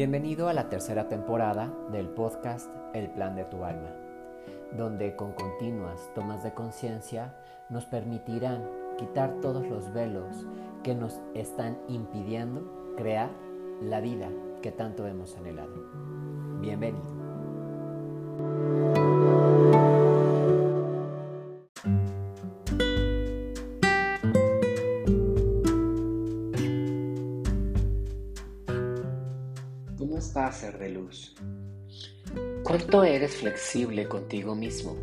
Bienvenido a la tercera temporada del podcast El Plan de tu Alma, donde con continuas tomas de conciencia nos permitirán quitar todos los velos que nos están impidiendo crear la vida que tanto hemos anhelado. Bienvenido. Ser de luz? ¿Cuánto eres flexible contigo mismo?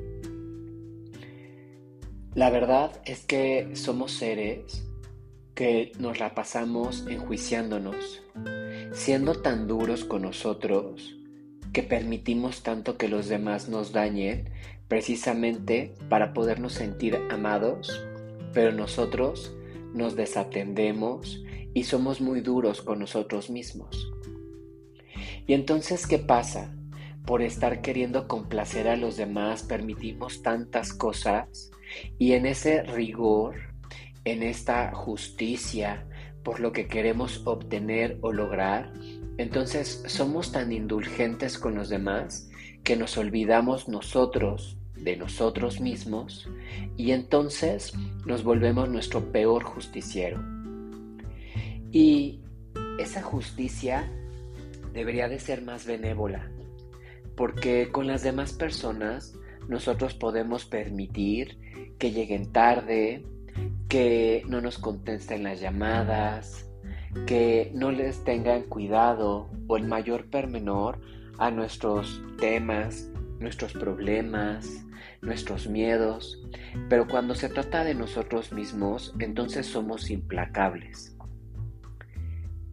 La verdad es que somos seres que nos la pasamos enjuiciándonos, siendo tan duros con nosotros que permitimos tanto que los demás nos dañen precisamente para podernos sentir amados, pero nosotros nos desatendemos y somos muy duros con nosotros mismos. Y entonces, ¿qué pasa? Por estar queriendo complacer a los demás, permitimos tantas cosas y en ese rigor, en esta justicia por lo que queremos obtener o lograr, entonces somos tan indulgentes con los demás que nos olvidamos nosotros de nosotros mismos y entonces nos volvemos nuestro peor justiciero. Y esa justicia debería de ser más benévola, porque con las demás personas nosotros podemos permitir que lleguen tarde, que no nos contesten las llamadas, que no les tengan cuidado o el mayor permenor a nuestros temas, nuestros problemas, nuestros miedos, pero cuando se trata de nosotros mismos, entonces somos implacables.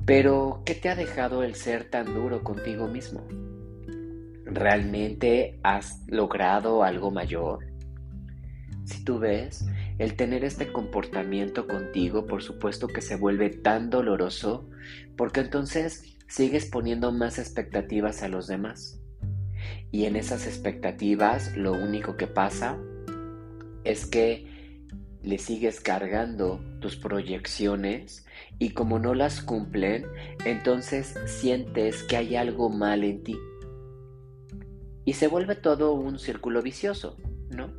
Pero, ¿qué te ha dejado el ser tan duro contigo mismo? ¿Realmente has logrado algo mayor? Si tú ves, el tener este comportamiento contigo, por supuesto que se vuelve tan doloroso, porque entonces sigues poniendo más expectativas a los demás. Y en esas expectativas lo único que pasa es que le sigues cargando tus proyecciones y como no las cumplen, entonces sientes que hay algo mal en ti. Y se vuelve todo un círculo vicioso, ¿no?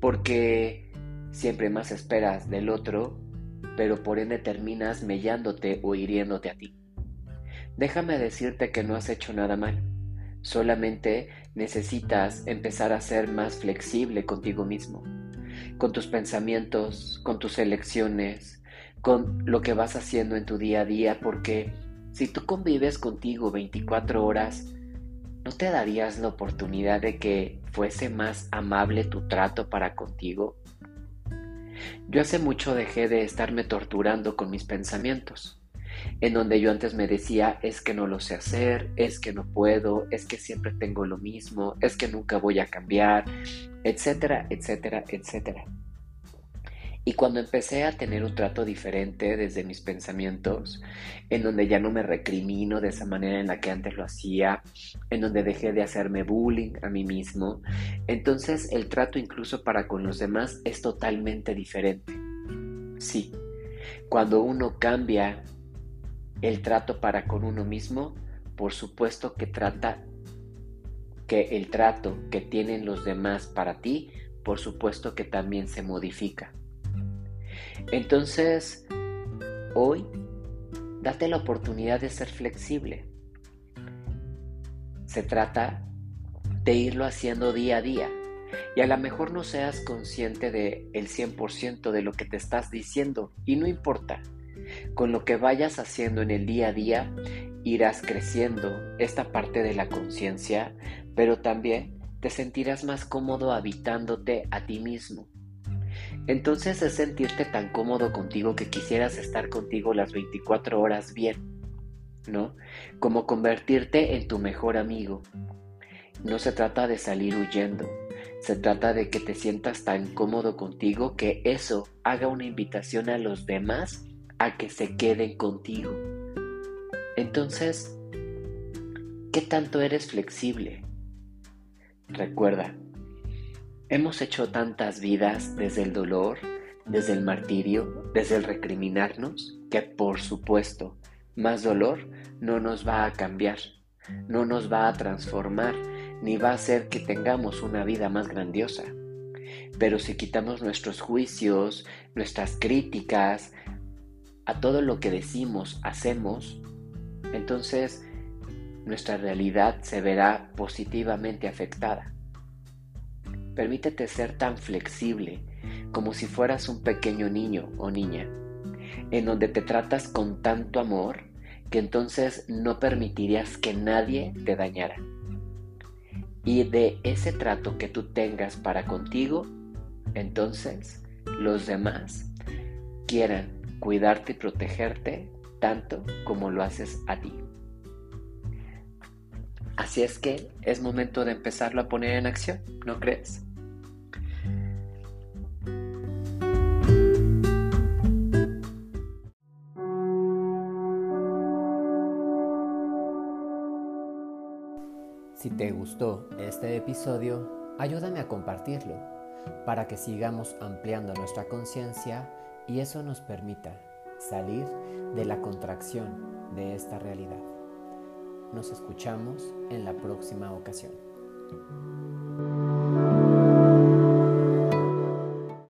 Porque siempre más esperas del otro, pero por ende terminas mellándote o hiriéndote a ti. Déjame decirte que no has hecho nada mal. Solamente necesitas empezar a ser más flexible contigo mismo con tus pensamientos, con tus elecciones, con lo que vas haciendo en tu día a día, porque si tú convives contigo 24 horas, ¿no te darías la oportunidad de que fuese más amable tu trato para contigo? Yo hace mucho dejé de estarme torturando con mis pensamientos en donde yo antes me decía, es que no lo sé hacer, es que no puedo, es que siempre tengo lo mismo, es que nunca voy a cambiar, etcétera, etcétera, etcétera. Y cuando empecé a tener un trato diferente desde mis pensamientos, en donde ya no me recrimino de esa manera en la que antes lo hacía, en donde dejé de hacerme bullying a mí mismo, entonces el trato incluso para con los demás es totalmente diferente. Sí, cuando uno cambia el trato para con uno mismo, por supuesto que trata que el trato que tienen los demás para ti, por supuesto que también se modifica. Entonces, hoy, date la oportunidad de ser flexible. Se trata de irlo haciendo día a día. Y a lo mejor no seas consciente del el 100% de lo que te estás diciendo. Y no importa. Con lo que vayas haciendo en el día a día, irás creciendo esta parte de la conciencia, pero también te sentirás más cómodo habitándote a ti mismo. Entonces es sentirte tan cómodo contigo que quisieras estar contigo las 24 horas bien, ¿no? Como convertirte en tu mejor amigo. No se trata de salir huyendo, se trata de que te sientas tan cómodo contigo que eso haga una invitación a los demás a que se queden contigo. Entonces, ¿qué tanto eres flexible? Recuerda, hemos hecho tantas vidas desde el dolor, desde el martirio, desde el recriminarnos, que por supuesto, más dolor no nos va a cambiar, no nos va a transformar ni va a hacer que tengamos una vida más grandiosa. Pero si quitamos nuestros juicios, nuestras críticas, a todo lo que decimos, hacemos, entonces nuestra realidad se verá positivamente afectada. Permítete ser tan flexible como si fueras un pequeño niño o niña, en donde te tratas con tanto amor que entonces no permitirías que nadie te dañara. Y de ese trato que tú tengas para contigo, entonces los demás quieran cuidarte y protegerte tanto como lo haces a ti. Así es que es momento de empezarlo a poner en acción, ¿no crees? Si te gustó este episodio, ayúdame a compartirlo para que sigamos ampliando nuestra conciencia y eso nos permita salir de la contracción de esta realidad. Nos escuchamos en la próxima ocasión.